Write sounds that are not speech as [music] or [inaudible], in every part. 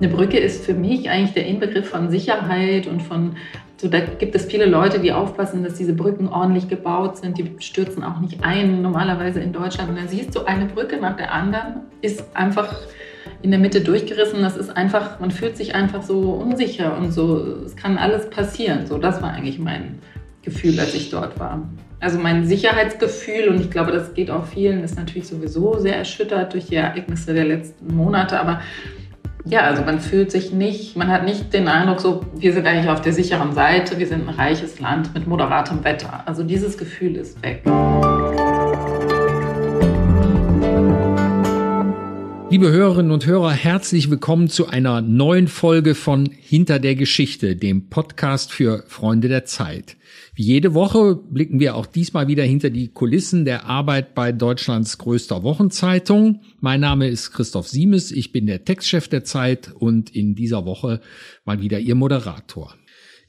Eine Brücke ist für mich eigentlich der Inbegriff von Sicherheit und von, so da gibt es viele Leute, die aufpassen, dass diese Brücken ordentlich gebaut sind, die stürzen auch nicht ein, normalerweise in Deutschland. Und dann siehst du eine Brücke nach der anderen, ist einfach in der Mitte durchgerissen. Das ist einfach, man fühlt sich einfach so unsicher und so, es kann alles passieren. So, das war eigentlich mein Gefühl, als ich dort war. Also mein Sicherheitsgefühl, und ich glaube, das geht auch vielen, ist natürlich sowieso sehr erschüttert durch die Ereignisse der letzten Monate, aber ja, also man fühlt sich nicht, man hat nicht den Eindruck, so, wir sind eigentlich auf der sicheren Seite, wir sind ein reiches Land mit moderatem Wetter. Also dieses Gefühl ist weg. Liebe Hörerinnen und Hörer, herzlich willkommen zu einer neuen Folge von Hinter der Geschichte, dem Podcast für Freunde der Zeit. Wie jede Woche blicken wir auch diesmal wieder hinter die Kulissen der Arbeit bei Deutschlands größter Wochenzeitung. Mein Name ist Christoph Siemes, ich bin der Textchef der Zeit und in dieser Woche mal wieder Ihr Moderator.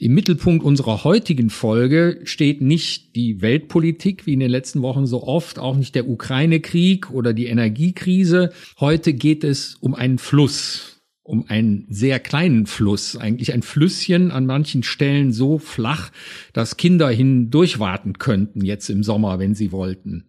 Im Mittelpunkt unserer heutigen Folge steht nicht die Weltpolitik, wie in den letzten Wochen so oft, auch nicht der Ukraine-Krieg oder die Energiekrise. Heute geht es um einen Fluss, um einen sehr kleinen Fluss, eigentlich ein Flüsschen an manchen Stellen so flach, dass Kinder hindurchwarten könnten jetzt im Sommer, wenn sie wollten.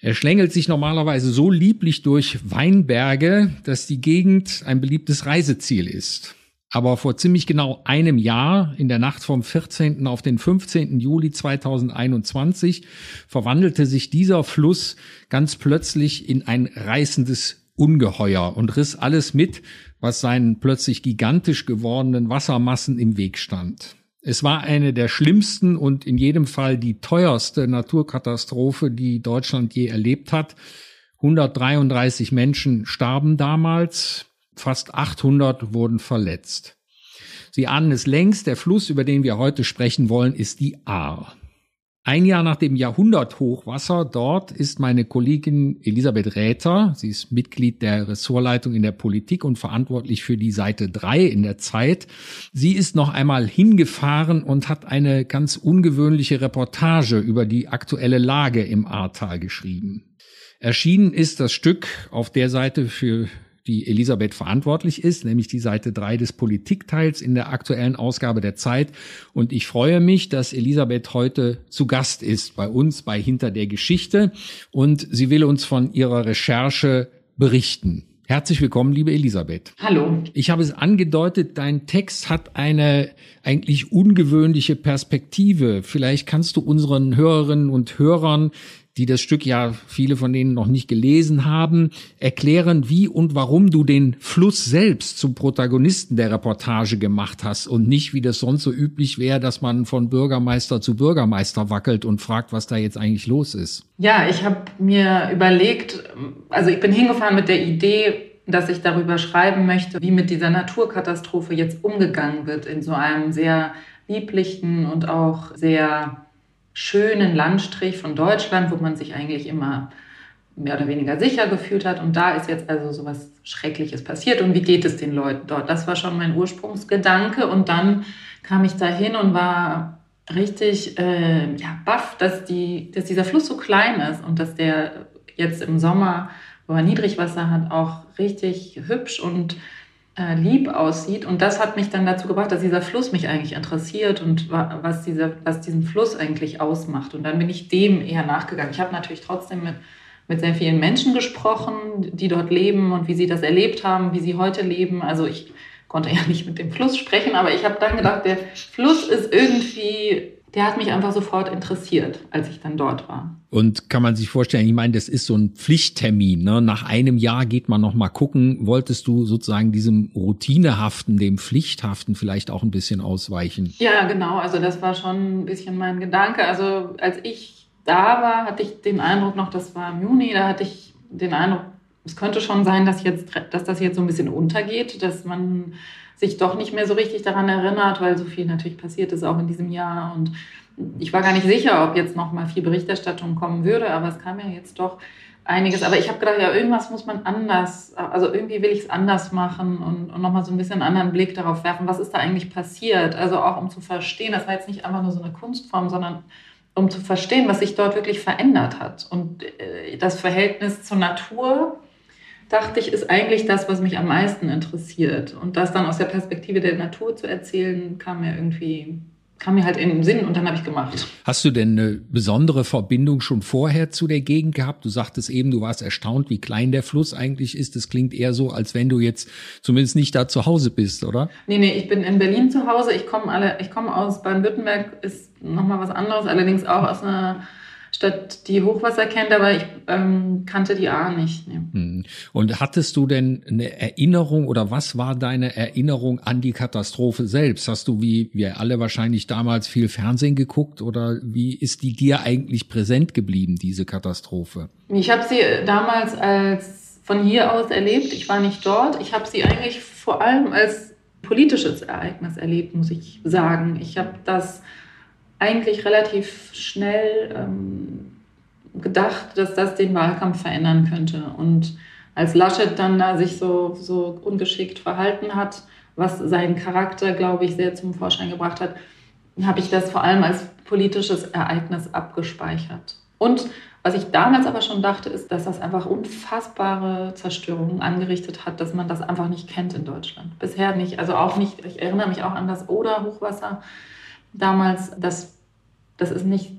Er schlängelt sich normalerweise so lieblich durch Weinberge, dass die Gegend ein beliebtes Reiseziel ist. Aber vor ziemlich genau einem Jahr, in der Nacht vom 14. auf den 15. Juli 2021, verwandelte sich dieser Fluss ganz plötzlich in ein reißendes Ungeheuer und riss alles mit, was seinen plötzlich gigantisch gewordenen Wassermassen im Weg stand. Es war eine der schlimmsten und in jedem Fall die teuerste Naturkatastrophe, die Deutschland je erlebt hat. 133 Menschen starben damals, Fast 800 wurden verletzt. Sie ahnen es längst, der Fluss, über den wir heute sprechen wollen, ist die Ahr. Ein Jahr nach dem Jahrhunderthochwasser dort ist meine Kollegin Elisabeth Räther, sie ist Mitglied der Ressortleitung in der Politik und verantwortlich für die Seite 3 in der Zeit. Sie ist noch einmal hingefahren und hat eine ganz ungewöhnliche Reportage über die aktuelle Lage im Ahrtal geschrieben. Erschienen ist das Stück auf der Seite, für die Elisabeth verantwortlich ist, nämlich die Seite 3 des Politikteils in der aktuellen Ausgabe der Zeit. Und ich freue mich, dass Elisabeth heute zu Gast ist bei uns bei Hinter der Geschichte und sie will uns von ihrer Recherche berichten. Herzlich willkommen, liebe Elisabeth. Hallo. Ich habe es angedeutet, dein Text hat eine eigentlich ungewöhnliche Perspektive. Vielleicht kannst du unseren Hörerinnen und Hörern die das Stück ja viele von denen noch nicht gelesen haben, erklären, wie und warum du den Fluss selbst zum Protagonisten der Reportage gemacht hast und nicht, wie das sonst so üblich wäre, dass man von Bürgermeister zu Bürgermeister wackelt und fragt, was da jetzt eigentlich los ist. Ja, ich habe mir überlegt, also ich bin hingefahren mit der Idee, dass ich darüber schreiben möchte, wie mit dieser Naturkatastrophe jetzt umgegangen wird in so einem sehr lieblichen und auch sehr schönen Landstrich von Deutschland, wo man sich eigentlich immer mehr oder weniger sicher gefühlt hat. Und da ist jetzt also so was Schreckliches passiert. Und wie geht es den Leuten dort? Das war schon mein Ursprungsgedanke. Und dann kam ich da hin und war richtig äh, ja, baff, dass, die, dass dieser Fluss so klein ist und dass der jetzt im Sommer, wo er Niedrigwasser hat, auch richtig hübsch und äh, lieb aussieht. Und das hat mich dann dazu gebracht, dass dieser Fluss mich eigentlich interessiert und was, dieser, was diesen Fluss eigentlich ausmacht. Und dann bin ich dem eher nachgegangen. Ich habe natürlich trotzdem mit, mit sehr vielen Menschen gesprochen, die dort leben und wie sie das erlebt haben, wie sie heute leben. Also ich konnte [laughs] ja nicht mit dem Fluss sprechen, aber ich habe dann gedacht, der Fluss ist irgendwie der hat mich einfach sofort interessiert, als ich dann dort war. Und kann man sich vorstellen, ich meine, das ist so ein Pflichttermin. Ne? Nach einem Jahr geht man noch mal gucken. Wolltest du sozusagen diesem Routinehaften, dem Pflichthaften vielleicht auch ein bisschen ausweichen? Ja, genau. Also das war schon ein bisschen mein Gedanke. Also als ich da war, hatte ich den Eindruck noch, das war im Juni, da hatte ich den Eindruck, es könnte schon sein, dass, jetzt, dass das jetzt so ein bisschen untergeht, dass man sich doch nicht mehr so richtig daran erinnert, weil so viel natürlich passiert ist auch in diesem Jahr. Und ich war gar nicht sicher, ob jetzt noch mal viel Berichterstattung kommen würde, aber es kam ja jetzt doch einiges. Aber ich habe gedacht, ja, irgendwas muss man anders, also irgendwie will ich es anders machen und, und nochmal so ein bisschen einen anderen Blick darauf werfen, was ist da eigentlich passiert. Also auch um zu verstehen, das war jetzt nicht einfach nur so eine Kunstform, sondern um zu verstehen, was sich dort wirklich verändert hat. Und äh, das Verhältnis zur Natur dachte ich, ist eigentlich das, was mich am meisten interessiert. Und das dann aus der Perspektive der Natur zu erzählen, kam mir irgendwie kam mir halt in den Sinn und dann habe ich gemacht. Hast du denn eine besondere Verbindung schon vorher zu der Gegend gehabt? Du sagtest eben, du warst erstaunt, wie klein der Fluss eigentlich ist. Das klingt eher so, als wenn du jetzt zumindest nicht da zu Hause bist, oder? Nee, nee, ich bin in Berlin zu Hause. Ich komme alle, ich komme aus Baden-Württemberg, ist nochmal was anderes, allerdings auch aus einer Stadt, die Hochwasser kennt, aber ich ähm, kannte die A nicht. Nee. Hm. Und hattest du denn eine Erinnerung oder was war deine Erinnerung an die Katastrophe selbst? Hast du wie wir alle wahrscheinlich damals viel Fernsehen geguckt oder wie ist die dir eigentlich präsent geblieben, diese Katastrophe? Ich habe sie damals als von hier aus erlebt. Ich war nicht dort. Ich habe sie eigentlich vor allem als politisches Ereignis erlebt, muss ich sagen. Ich habe das eigentlich relativ schnell ähm, gedacht, dass das den Wahlkampf verändern könnte. Und als Laschet dann da sich so, so ungeschickt verhalten hat, was seinen Charakter, glaube ich, sehr zum Vorschein gebracht hat, habe ich das vor allem als politisches Ereignis abgespeichert. Und was ich damals aber schon dachte, ist, dass das einfach unfassbare Zerstörungen angerichtet hat, dass man das einfach nicht kennt in Deutschland. Bisher nicht. Also auch nicht, ich erinnere mich auch an das Oder-Hochwasser damals, das, das ist nicht,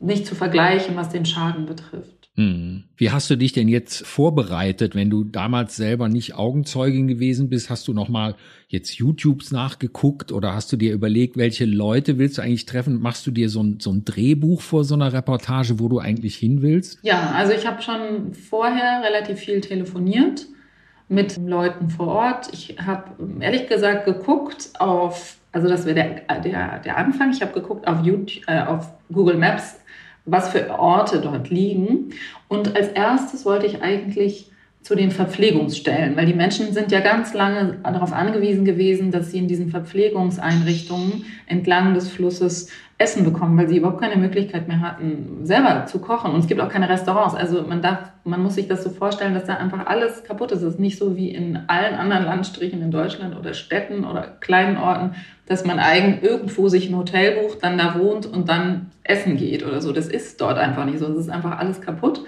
nicht zu vergleichen, was den Schaden betrifft. Hm. Wie hast du dich denn jetzt vorbereitet, wenn du damals selber nicht Augenzeugin gewesen bist? Hast du noch mal jetzt YouTubes nachgeguckt oder hast du dir überlegt, welche Leute willst du eigentlich treffen? Machst du dir so ein, so ein Drehbuch vor so einer Reportage, wo du eigentlich hin willst? Ja, also ich habe schon vorher relativ viel telefoniert mit Leuten vor Ort. Ich habe ehrlich gesagt geguckt auf also das wäre der, der, der Anfang. Ich habe geguckt auf, YouTube, äh, auf Google Maps, was für Orte dort liegen. Und als erstes wollte ich eigentlich zu den Verpflegungsstellen, weil die Menschen sind ja ganz lange darauf angewiesen gewesen, dass sie in diesen Verpflegungseinrichtungen entlang des Flusses Essen bekommen, weil sie überhaupt keine Möglichkeit mehr hatten, selber zu kochen. Und es gibt auch keine Restaurants. Also man darf, man muss sich das so vorstellen, dass da einfach alles kaputt ist. Es ist nicht so wie in allen anderen Landstrichen in Deutschland oder Städten oder kleinen Orten, dass man eigen irgendwo sich ein Hotel bucht, dann da wohnt und dann essen geht oder so. Das ist dort einfach nicht so. Es ist einfach alles kaputt.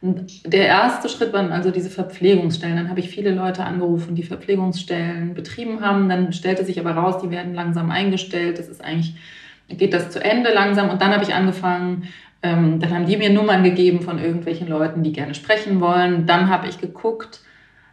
Und der erste Schritt waren also diese Verpflegungsstellen. Dann habe ich viele Leute angerufen, die Verpflegungsstellen betrieben haben. Dann stellte sich aber raus, die werden langsam eingestellt. Das ist eigentlich geht das zu Ende langsam. Und dann habe ich angefangen, ähm, dann haben die mir Nummern gegeben von irgendwelchen Leuten, die gerne sprechen wollen. Dann habe ich geguckt,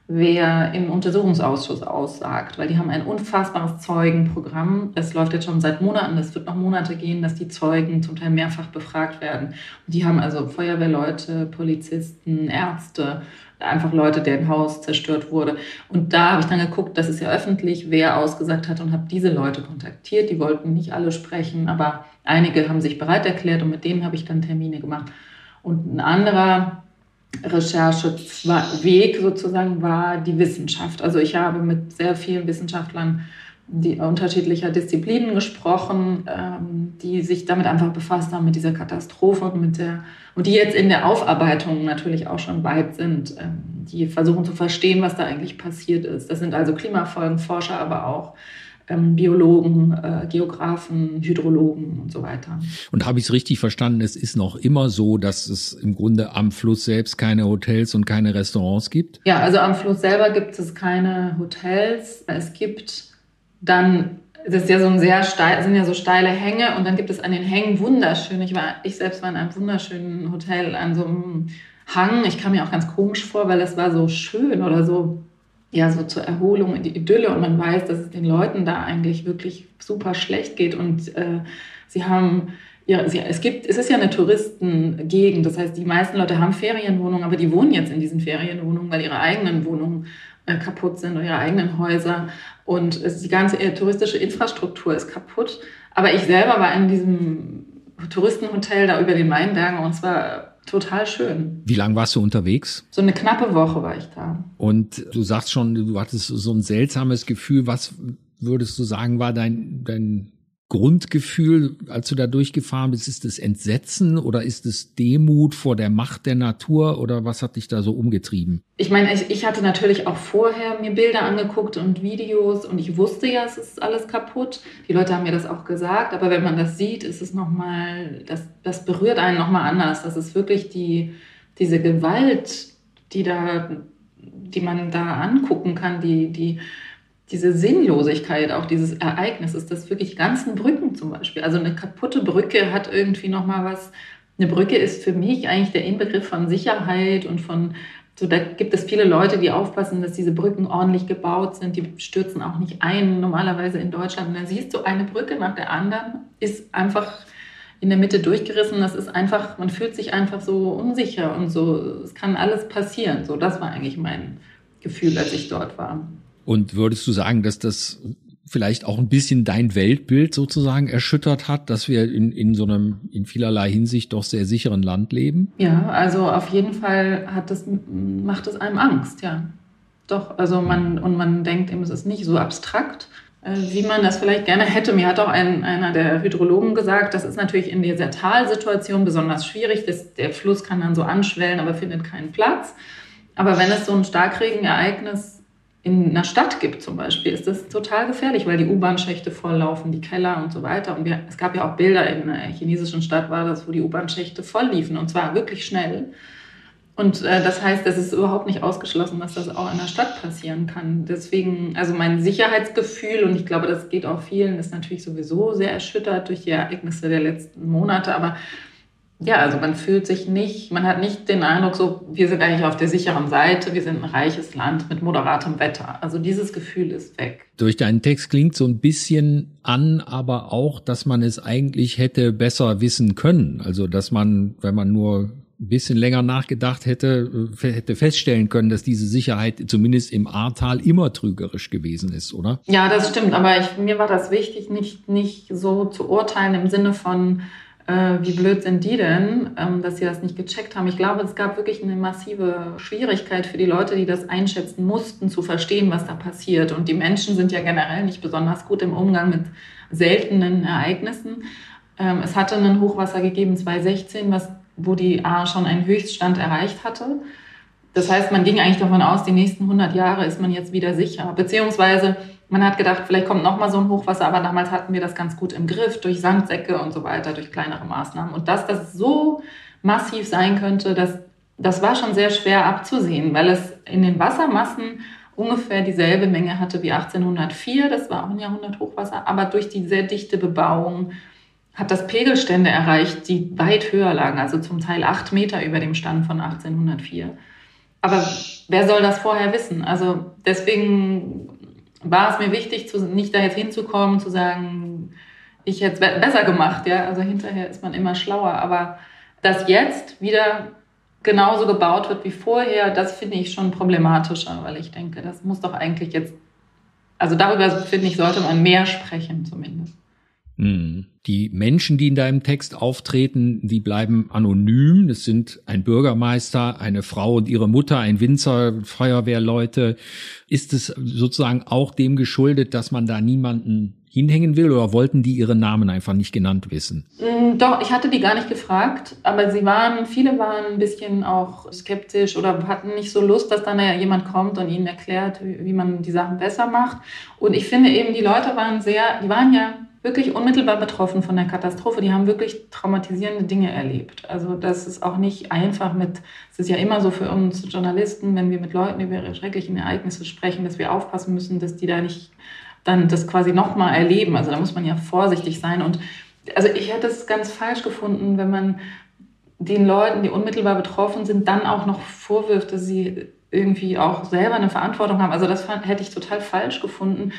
wer im Untersuchungsausschuss aussagt, weil die haben ein unfassbares Zeugenprogramm. Es läuft jetzt schon seit Monaten, es wird noch Monate gehen, dass die Zeugen zum Teil mehrfach befragt werden. Und die haben also Feuerwehrleute, Polizisten, Ärzte, einfach Leute, deren Haus zerstört wurde. Und da habe ich dann geguckt, das ist ja öffentlich, wer ausgesagt hat und habe diese Leute kontaktiert. Die wollten nicht alle sprechen, aber einige haben sich bereit erklärt und mit denen habe ich dann Termine gemacht. Und ein anderer Rechercheweg sozusagen war die Wissenschaft. Also ich habe mit sehr vielen Wissenschaftlern die unterschiedlicher Disziplinen gesprochen, ähm, die sich damit einfach befasst haben mit dieser Katastrophe und mit der und die jetzt in der Aufarbeitung natürlich auch schon weit sind, ähm, die versuchen zu verstehen, was da eigentlich passiert ist. Das sind also Klimafolgenforscher, aber auch Biologen, äh, Geografen, Hydrologen und so weiter. Und habe ich es richtig verstanden, es ist noch immer so, dass es im Grunde am Fluss selbst keine Hotels und keine Restaurants gibt? Ja, also am Fluss selber gibt es keine Hotels. Es gibt dann das ist ja so ein sehr steil, sind ja so steile Hänge und dann gibt es an den Hängen wunderschön. Ich war, ich selbst war in einem wunderschönen Hotel an so einem Hang. Ich kam mir auch ganz komisch vor, weil es war so schön oder so, ja, so zur Erholung in die Idylle und man weiß, dass es den Leuten da eigentlich wirklich super schlecht geht und äh, sie haben ja, es gibt, es ist ja eine Touristengegend. Das heißt, die meisten Leute haben Ferienwohnungen, aber die wohnen jetzt in diesen Ferienwohnungen, weil ihre eigenen Wohnungen äh, kaputt sind oder ihre eigenen Häuser. Und es, die ganze äh, touristische Infrastruktur ist kaputt. Aber ich selber war in diesem Touristenhotel da über den Weinbergen und es war total schön. Wie lange warst du unterwegs? So eine knappe Woche war ich da. Und du sagst schon, du hattest so ein seltsames Gefühl. Was würdest du sagen, war dein, dein Grundgefühl, als du da durchgefahren bist? Ist es Entsetzen oder ist es Demut vor der Macht der Natur oder was hat dich da so umgetrieben? Ich meine, ich, ich hatte natürlich auch vorher mir Bilder angeguckt und Videos und ich wusste ja, es ist alles kaputt. Die Leute haben mir das auch gesagt, aber wenn man das sieht, ist es nochmal, das, das berührt einen nochmal anders. Das ist wirklich die, diese Gewalt, die da die man da angucken kann, die, die, diese Sinnlosigkeit auch dieses Ereignisses, das wirklich ganzen Brücken zum Beispiel. Also eine kaputte Brücke hat irgendwie nochmal was. Eine Brücke ist für mich eigentlich der Inbegriff von Sicherheit und von so, da gibt es viele Leute, die aufpassen, dass diese Brücken ordentlich gebaut sind. Die stürzen auch nicht ein, normalerweise in Deutschland. Und dann siehst du eine Brücke nach der anderen, ist einfach in der Mitte durchgerissen. Das ist einfach, man fühlt sich einfach so unsicher und so, es kann alles passieren. So, das war eigentlich mein Gefühl, als ich dort war. Und würdest du sagen, dass das vielleicht auch ein bisschen dein Weltbild sozusagen erschüttert hat, dass wir in, in so einem in vielerlei Hinsicht doch sehr sicheren Land leben? Ja, also auf jeden Fall hat das, macht es einem Angst, ja. Doch, also man, und man denkt eben, es ist nicht so abstrakt, äh, wie man das vielleicht gerne hätte. Mir hat auch ein, einer der Hydrologen gesagt, das ist natürlich in dieser Talsituation besonders schwierig. Das, der Fluss kann dann so anschwellen, aber findet keinen Platz. Aber wenn es so ein Starkregenereignis in einer Stadt gibt zum Beispiel, ist das total gefährlich, weil die U-Bahn-Schächte volllaufen, die Keller und so weiter. Und wir, es gab ja auch Bilder in einer chinesischen Stadt, war das, wo die U-Bahn-Schächte voll liefen und zwar wirklich schnell. Und äh, das heißt, es ist überhaupt nicht ausgeschlossen, dass das auch in der Stadt passieren kann. Deswegen, also mein Sicherheitsgefühl, und ich glaube, das geht auch vielen, ist natürlich sowieso sehr erschüttert durch die Ereignisse der letzten Monate. Aber ja, also man fühlt sich nicht, man hat nicht den Eindruck, so, wir sind eigentlich auf der sicheren Seite, wir sind ein reiches Land mit moderatem Wetter. Also dieses Gefühl ist weg. Durch deinen Text klingt so ein bisschen an, aber auch, dass man es eigentlich hätte besser wissen können. Also, dass man, wenn man nur ein bisschen länger nachgedacht hätte, äh, hätte feststellen können, dass diese Sicherheit zumindest im Ahrtal immer trügerisch gewesen ist, oder? Ja, das stimmt. Aber ich, mir war das wichtig, nicht, nicht so zu urteilen im Sinne von, äh, wie blöd sind die denn, ähm, dass sie das nicht gecheckt haben. Ich glaube, es gab wirklich eine massive Schwierigkeit für die Leute, die das einschätzen mussten, zu verstehen, was da passiert. Und die Menschen sind ja generell nicht besonders gut im Umgang mit seltenen Ereignissen. Ähm, es hatte ein Hochwasser gegeben 2016, was, wo die A schon einen Höchststand erreicht hatte. Das heißt, man ging eigentlich davon aus, die nächsten 100 Jahre ist man jetzt wieder sicher. Beziehungsweise man hat gedacht, vielleicht kommt noch mal so ein Hochwasser, aber damals hatten wir das ganz gut im Griff durch Sandsäcke und so weiter, durch kleinere Maßnahmen. Und dass das so massiv sein könnte, das, das war schon sehr schwer abzusehen, weil es in den Wassermassen ungefähr dieselbe Menge hatte wie 1804. Das war auch ein Jahrhundert-Hochwasser, aber durch die sehr dichte Bebauung hat das Pegelstände erreicht, die weit höher lagen, also zum Teil acht Meter über dem Stand von 1804. Aber wer soll das vorher wissen? Also deswegen war es mir wichtig, zu, nicht da jetzt hinzukommen, zu sagen, ich hätte es besser gemacht. Ja? Also hinterher ist man immer schlauer. Aber dass jetzt wieder genauso gebaut wird wie vorher, das finde ich schon problematischer, weil ich denke, das muss doch eigentlich jetzt, also darüber finde ich, sollte man mehr sprechen zumindest. Mhm. Die Menschen, die in deinem Text auftreten, die bleiben anonym. Das sind ein Bürgermeister, eine Frau und ihre Mutter, ein Winzer, Feuerwehrleute. Ist es sozusagen auch dem geschuldet, dass man da niemanden hinhängen will oder wollten die ihre Namen einfach nicht genannt wissen? Mm, doch, ich hatte die gar nicht gefragt, aber sie waren, viele waren ein bisschen auch skeptisch oder hatten nicht so Lust, dass dann ja jemand kommt und ihnen erklärt, wie man die Sachen besser macht. Und ich finde eben, die Leute waren sehr, die waren ja wirklich unmittelbar betroffen von der Katastrophe. Die haben wirklich traumatisierende Dinge erlebt. Also das ist auch nicht einfach mit, es ist ja immer so für uns Journalisten, wenn wir mit Leuten über ihre schrecklichen Ereignisse sprechen, dass wir aufpassen müssen, dass die da nicht dann das quasi nochmal erleben. Also da muss man ja vorsichtig sein. Und also ich hätte es ganz falsch gefunden, wenn man den Leuten, die unmittelbar betroffen sind, dann auch noch vorwirft, dass sie irgendwie auch selber eine Verantwortung haben. Also das hätte ich total falsch gefunden.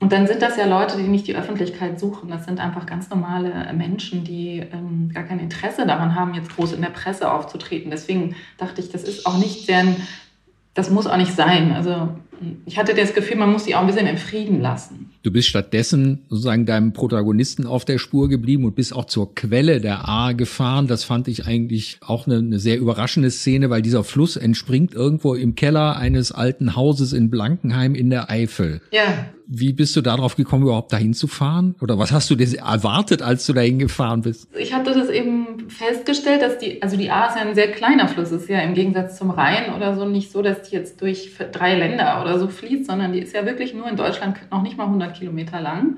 Und dann sind das ja Leute, die nicht die Öffentlichkeit suchen. Das sind einfach ganz normale Menschen, die ähm, gar kein Interesse daran haben, jetzt groß in der Presse aufzutreten. Deswegen dachte ich, das ist auch nicht deren, das muss auch nicht sein. Also ich hatte das Gefühl, man muss die auch ein bisschen im Frieden lassen. Du bist stattdessen sozusagen deinem Protagonisten auf der Spur geblieben und bist auch zur Quelle der A gefahren. Das fand ich eigentlich auch eine, eine, sehr überraschende Szene, weil dieser Fluss entspringt irgendwo im Keller eines alten Hauses in Blankenheim in der Eifel. Ja. Wie bist du darauf gekommen, überhaupt dahin zu fahren? Oder was hast du dir erwartet, als du dahin gefahren bist? Ich hatte das eben festgestellt, dass die, also die A ist ja ein sehr kleiner Fluss, ist ja im Gegensatz zum Rhein oder so nicht so, dass die jetzt durch drei Länder oder so fließt, sondern die ist ja wirklich nur in Deutschland noch nicht mal 100 Kilometer lang.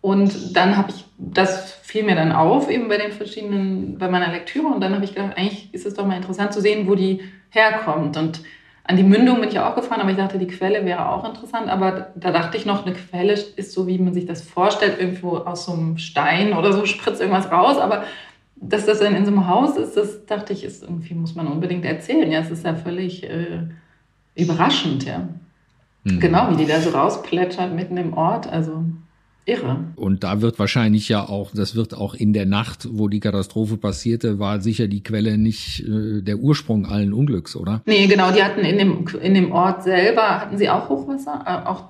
Und dann habe ich, das fiel mir dann auf, eben bei den verschiedenen, bei meiner Lektüre. Und dann habe ich gedacht, eigentlich ist es doch mal interessant zu sehen, wo die herkommt. Und An die Mündung bin ich auch gefahren, aber ich dachte, die Quelle wäre auch interessant. Aber da dachte ich noch, eine Quelle ist so, wie man sich das vorstellt, irgendwo aus so einem Stein oder so spritzt irgendwas raus. Aber dass das dann in so einem Haus ist, das dachte ich, ist irgendwie, muss man unbedingt erzählen. Ja, es ist ja völlig äh, überraschend, ja. Mhm. Genau, wie die da so rausplätschert mitten im Ort. Also irre. Und da wird wahrscheinlich ja auch, das wird auch in der Nacht, wo die Katastrophe passierte, war sicher die Quelle nicht äh, der Ursprung allen Unglücks, oder? Nee, genau, die hatten in dem, in dem Ort selber, hatten sie auch Hochwasser, äh, auch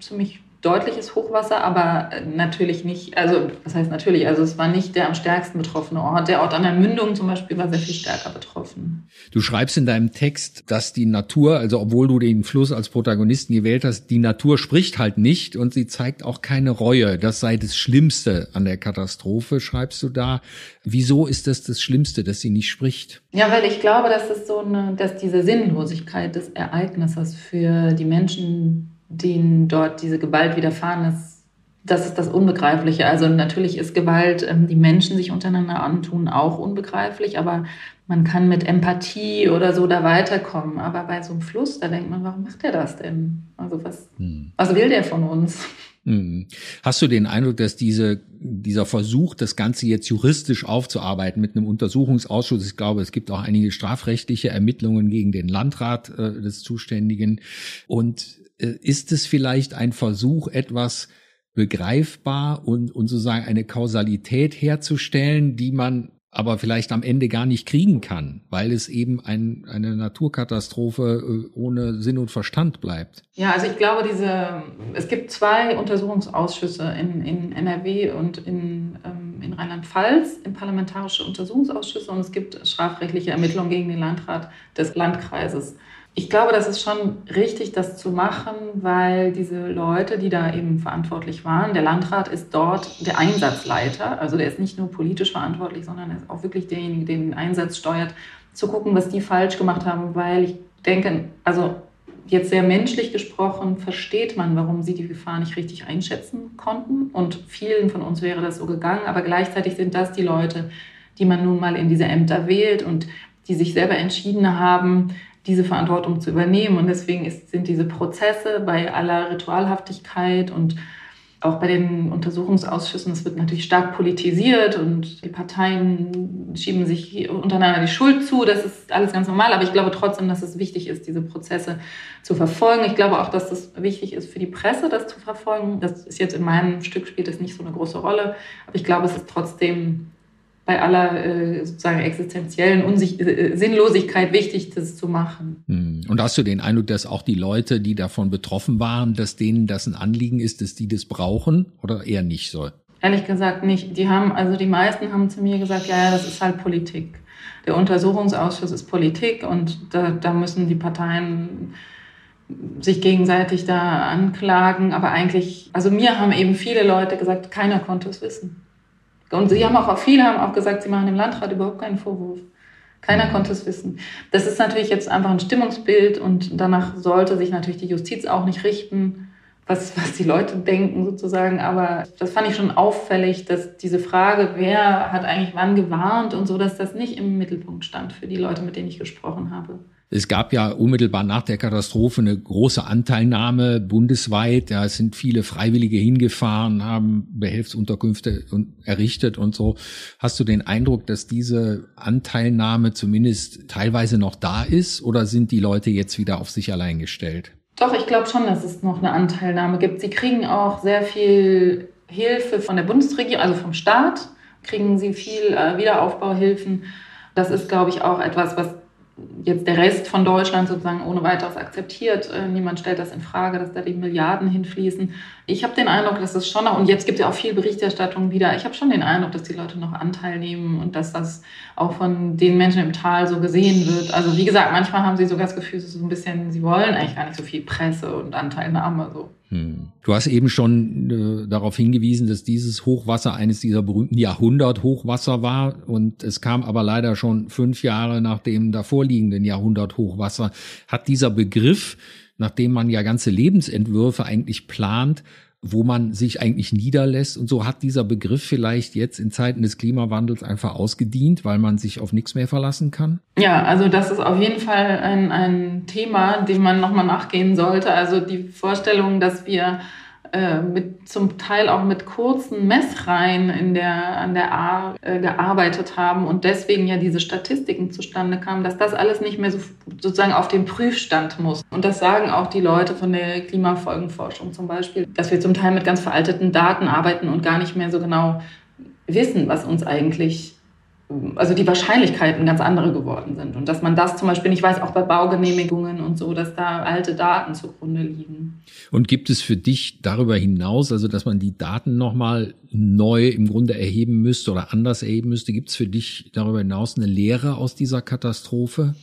ziemlich deutliches Hochwasser, aber äh, natürlich nicht, also was heißt natürlich, also es war nicht der am stärksten betroffene Ort. Der Ort an der Mündung zum Beispiel war sehr viel stärker betroffen. Du schreibst in deinem Text, dass die Natur, also obwohl du den Fluss als Protagonisten gewählt hast, die Natur spricht halt nicht und sie zeigt auch keine Reue. Das sei das Schlimmste an der Katastrophe, schreibst du da. Wieso ist das das Schlimmste, dass sie nicht spricht? Ja, weil ich glaube, dass es so eine, dass diese Sinnlosigkeit des Ereignisses für die Menschen denen dort diese Gewalt widerfahren ist, das ist das Unbegreifliche. Also natürlich ist Gewalt, ähm, die Menschen sich untereinander antun, auch unbegreiflich, aber man kann mit Empathie oder so da weiterkommen. Aber bei so einem Fluss, da denkt man, warum macht der das denn? Also was, hm. was will der von uns? Hm. Hast du den Eindruck, dass diese, dieser Versuch, das Ganze jetzt juristisch aufzuarbeiten mit einem Untersuchungsausschuss, ich glaube, es gibt auch einige strafrechtliche Ermittlungen gegen den Landrat äh, des Zuständigen und ist es vielleicht ein Versuch, etwas begreifbar und, und sozusagen eine Kausalität herzustellen, die man aber vielleicht am Ende gar nicht kriegen kann, weil es eben ein, eine Naturkatastrophe äh, ohne Sinn und Verstand bleibt. Ja, also ich glaube, diese, es gibt zwei Untersuchungsausschüsse in, in NRW und in, ähm, in Rheinland-Pfalz, in parlamentarische Untersuchungsausschüsse und es gibt strafrechtliche Ermittlungen gegen den Landrat des Landkreises. Ich glaube, das ist schon richtig, das zu machen, weil diese Leute, die da eben verantwortlich waren, der Landrat ist dort der Einsatzleiter, also der ist nicht nur politisch verantwortlich, sondern er ist auch wirklich derjenige, der den Einsatz steuert, zu gucken, was die falsch gemacht haben, weil ich denke, also jetzt sehr menschlich gesprochen, versteht man, warum sie die Gefahr nicht richtig einschätzen konnten. Und vielen von uns wäre das so gegangen, aber gleichzeitig sind das die Leute, die man nun mal in diese Ämter wählt und die sich selber entschieden haben, diese Verantwortung zu übernehmen. Und deswegen ist, sind diese Prozesse bei aller Ritualhaftigkeit und auch bei den Untersuchungsausschüssen, es wird natürlich stark politisiert und die Parteien schieben sich untereinander die Schuld zu. Das ist alles ganz normal. Aber ich glaube trotzdem, dass es wichtig ist, diese Prozesse zu verfolgen. Ich glaube auch, dass es wichtig ist für die Presse, das zu verfolgen. Das ist jetzt in meinem Stück spielt das nicht so eine große Rolle. Aber ich glaube, es ist trotzdem bei aller äh, sozusagen existenziellen Unsich äh, Sinnlosigkeit wichtig, das zu machen. Hm. Und hast du den Eindruck, dass auch die Leute, die davon betroffen waren, dass denen das ein Anliegen ist, dass die das brauchen oder eher nicht so? Ehrlich gesagt nicht. Die haben, also die meisten haben zu mir gesagt, ja, ja, das ist halt Politik. Der Untersuchungsausschuss ist Politik und da, da müssen die Parteien sich gegenseitig da anklagen. Aber eigentlich, also mir haben eben viele Leute gesagt, keiner konnte es wissen. Und sie haben auch, viele haben auch gesagt, sie machen dem Landrat überhaupt keinen Vorwurf. Keiner konnte es wissen. Das ist natürlich jetzt einfach ein Stimmungsbild und danach sollte sich natürlich die Justiz auch nicht richten, was, was die Leute denken sozusagen. Aber das fand ich schon auffällig, dass diese Frage, wer hat eigentlich wann gewarnt und so, dass das nicht im Mittelpunkt stand für die Leute, mit denen ich gesprochen habe. Es gab ja unmittelbar nach der Katastrophe eine große Anteilnahme bundesweit. Da sind viele Freiwillige hingefahren, haben Behelfsunterkünfte errichtet und so. Hast du den Eindruck, dass diese Anteilnahme zumindest teilweise noch da ist oder sind die Leute jetzt wieder auf sich allein gestellt? Doch, ich glaube schon, dass es noch eine Anteilnahme gibt. Sie kriegen auch sehr viel Hilfe von der Bundesregierung, also vom Staat, kriegen sie viel äh, Wiederaufbauhilfen. Das ist, glaube ich, auch etwas, was jetzt der Rest von Deutschland sozusagen ohne weiteres akzeptiert. Äh, niemand stellt das in Frage, dass da die Milliarden hinfließen. Ich habe den Eindruck, dass es schon noch, und jetzt gibt es ja auch viel Berichterstattung wieder, ich habe schon den Eindruck, dass die Leute noch Anteil nehmen und dass das auch von den Menschen im Tal so gesehen wird. Also wie gesagt, manchmal haben sie sogar das Gefühl, so ein bisschen, sie wollen eigentlich gar nicht so viel Presse und Anteilnahme so. Hm. Du hast eben schon äh, darauf hingewiesen, dass dieses Hochwasser eines dieser berühmten Jahrhundert-Hochwasser war und es kam aber leider schon fünf Jahre nach dem davorliegenden Jahrhundert-Hochwasser. Hat dieser Begriff, nachdem man ja ganze Lebensentwürfe eigentlich plant, wo man sich eigentlich niederlässt. Und so hat dieser Begriff vielleicht jetzt in Zeiten des Klimawandels einfach ausgedient, weil man sich auf nichts mehr verlassen kann? Ja, also das ist auf jeden Fall ein, ein Thema, dem man nochmal nachgehen sollte. Also die Vorstellung, dass wir äh, mit, zum Teil auch mit kurzen Messreihen in der, an der A äh, gearbeitet haben und deswegen ja diese Statistiken zustande kamen, dass das alles nicht mehr so, sozusagen auf den Prüfstand muss. Und das sagen auch die Leute von der Klimafolgenforschung zum Beispiel, dass wir zum Teil mit ganz veralteten Daten arbeiten und gar nicht mehr so genau wissen, was uns eigentlich also die Wahrscheinlichkeiten ganz andere geworden sind. Und dass man das zum Beispiel nicht weiß, auch bei Baugenehmigungen und so, dass da alte Daten zugrunde liegen. Und gibt es für dich darüber hinaus, also dass man die Daten nochmal neu im Grunde erheben müsste oder anders erheben müsste, gibt es für dich darüber hinaus eine Lehre aus dieser Katastrophe?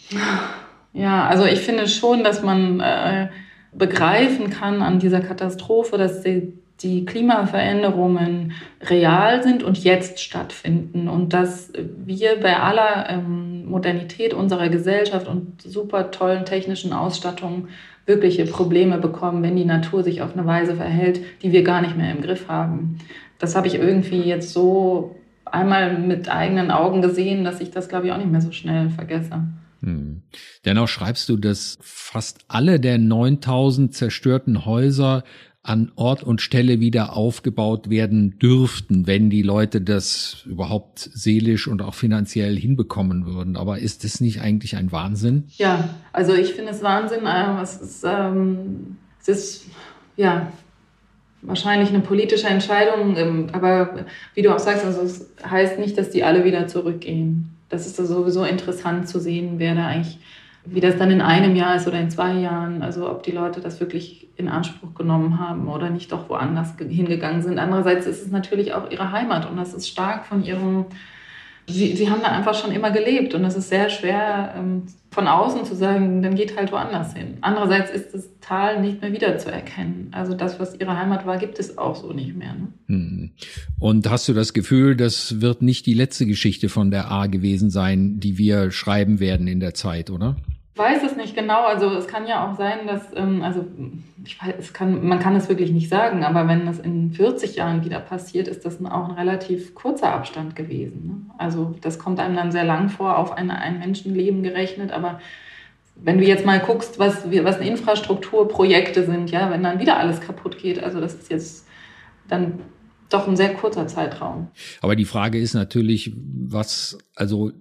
Ja, also ich finde schon, dass man äh, begreifen kann an dieser Katastrophe, dass sie die Klimaveränderungen real sind und jetzt stattfinden und dass wir bei aller ähm, Modernität unserer Gesellschaft und super tollen technischen Ausstattung wirkliche Probleme bekommen, wenn die Natur sich auf eine Weise verhält, die wir gar nicht mehr im Griff haben. Das habe ich irgendwie jetzt so einmal mit eigenen Augen gesehen, dass ich das, glaube ich, auch nicht mehr so schnell vergesse. Hm. Dennoch schreibst du, dass fast alle der 9000 zerstörten Häuser an Ort und Stelle wieder aufgebaut werden dürften, wenn die Leute das überhaupt seelisch und auch finanziell hinbekommen würden. Aber ist das nicht eigentlich ein Wahnsinn? Ja, also ich finde es Wahnsinn. Ähm, es ist, ähm, es ist ja wahrscheinlich eine politische Entscheidung, ähm, aber wie du auch sagst, also es heißt nicht, dass die alle wieder zurückgehen. Das ist sowieso interessant zu sehen, wer da eigentlich wie das dann in einem Jahr ist oder in zwei Jahren, also ob die Leute das wirklich in Anspruch genommen haben oder nicht doch woanders hingegangen sind. Andererseits ist es natürlich auch ihre Heimat und das ist stark von ihrem, sie, sie haben da einfach schon immer gelebt und es ist sehr schwer ähm, von außen zu sagen, dann geht halt woanders hin. Andererseits ist das Tal nicht mehr wiederzuerkennen. Also das, was ihre Heimat war, gibt es auch so nicht mehr. Ne? Hm. Und hast du das Gefühl, das wird nicht die letzte Geschichte von der A gewesen sein, die wir schreiben werden in der Zeit, oder? Weiß es nicht genau. Also es kann ja auch sein, dass, ähm, also ich weiß, es kann, man kann es wirklich nicht sagen, aber wenn das in 40 Jahren wieder passiert, ist das auch ein relativ kurzer Abstand gewesen. Ne? Also das kommt einem dann sehr lang vor, auf eine, ein Menschenleben gerechnet, aber wenn du jetzt mal guckst, was, was Infrastrukturprojekte sind, ja, wenn dann wieder alles kaputt geht, also das ist jetzt dann doch ein sehr kurzer Zeitraum. Aber die Frage ist natürlich, was, also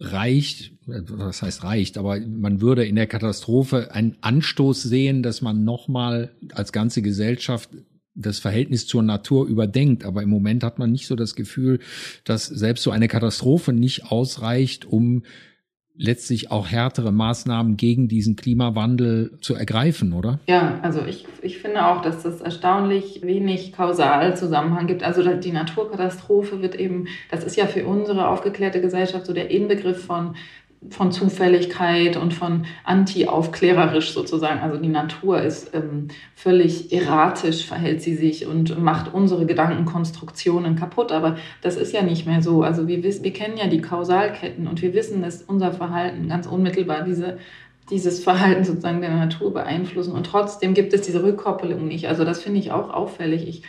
reicht, was heißt reicht, aber man würde in der Katastrophe einen Anstoß sehen, dass man nochmal als ganze Gesellschaft das Verhältnis zur Natur überdenkt. Aber im Moment hat man nicht so das Gefühl, dass selbst so eine Katastrophe nicht ausreicht, um letztlich auch härtere Maßnahmen gegen diesen Klimawandel zu ergreifen, oder? Ja, also ich, ich finde auch, dass das erstaunlich wenig Kausalzusammenhang gibt. Also die Naturkatastrophe wird eben, das ist ja für unsere aufgeklärte Gesellschaft so der Inbegriff von von Zufälligkeit und von anti-aufklärerisch sozusagen. Also die Natur ist ähm, völlig erratisch, verhält sie sich und macht unsere Gedankenkonstruktionen kaputt. Aber das ist ja nicht mehr so. Also wir, wir kennen ja die Kausalketten und wir wissen, dass unser Verhalten ganz unmittelbar diese, dieses Verhalten sozusagen der Natur beeinflussen. Und trotzdem gibt es diese Rückkoppelung nicht. Also das finde ich auch auffällig. Ich,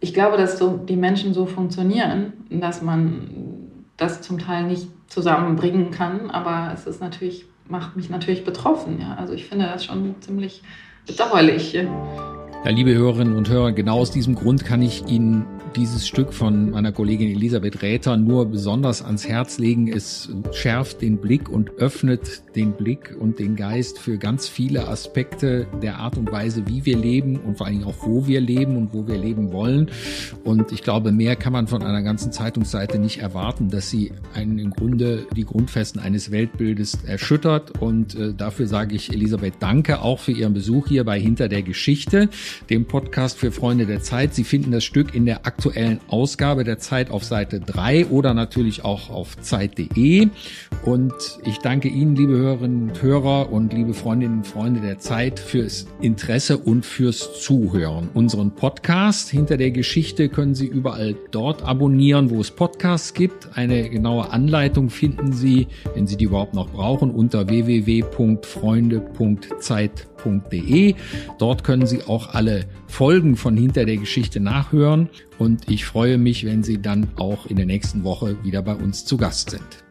ich glaube, dass so die Menschen so funktionieren, dass man das zum Teil nicht zusammenbringen kann. Aber es ist natürlich, macht mich natürlich betroffen. Ja. Also ich finde das schon ziemlich bedauerlich. Ja, liebe Hörerinnen und Hörer, genau aus diesem Grund kann ich Ihnen dieses Stück von meiner Kollegin Elisabeth Räther nur besonders ans Herz legen. Es schärft den Blick und öffnet den Blick und den Geist für ganz viele Aspekte der Art und Weise, wie wir leben und vor allen Dingen auch, wo wir leben und wo wir leben wollen. Und ich glaube, mehr kann man von einer ganzen Zeitungsseite nicht erwarten, dass sie einen im Grunde die Grundfesten eines Weltbildes erschüttert. Und äh, dafür sage ich Elisabeth Danke auch für Ihren Besuch hier bei Hinter der Geschichte dem Podcast für Freunde der Zeit. Sie finden das Stück in der aktuellen Ausgabe der Zeit auf Seite 3 oder natürlich auch auf Zeit.de. Und ich danke Ihnen, liebe Hörerinnen und Hörer und liebe Freundinnen und Freunde der Zeit, fürs Interesse und fürs Zuhören. Unseren Podcast hinter der Geschichte können Sie überall dort abonnieren, wo es Podcasts gibt. Eine genaue Anleitung finden Sie, wenn Sie die überhaupt noch brauchen, unter www.freunde.zeit.de. Dort können Sie auch alle Folgen von Hinter der Geschichte nachhören und ich freue mich, wenn Sie dann auch in der nächsten Woche wieder bei uns zu Gast sind.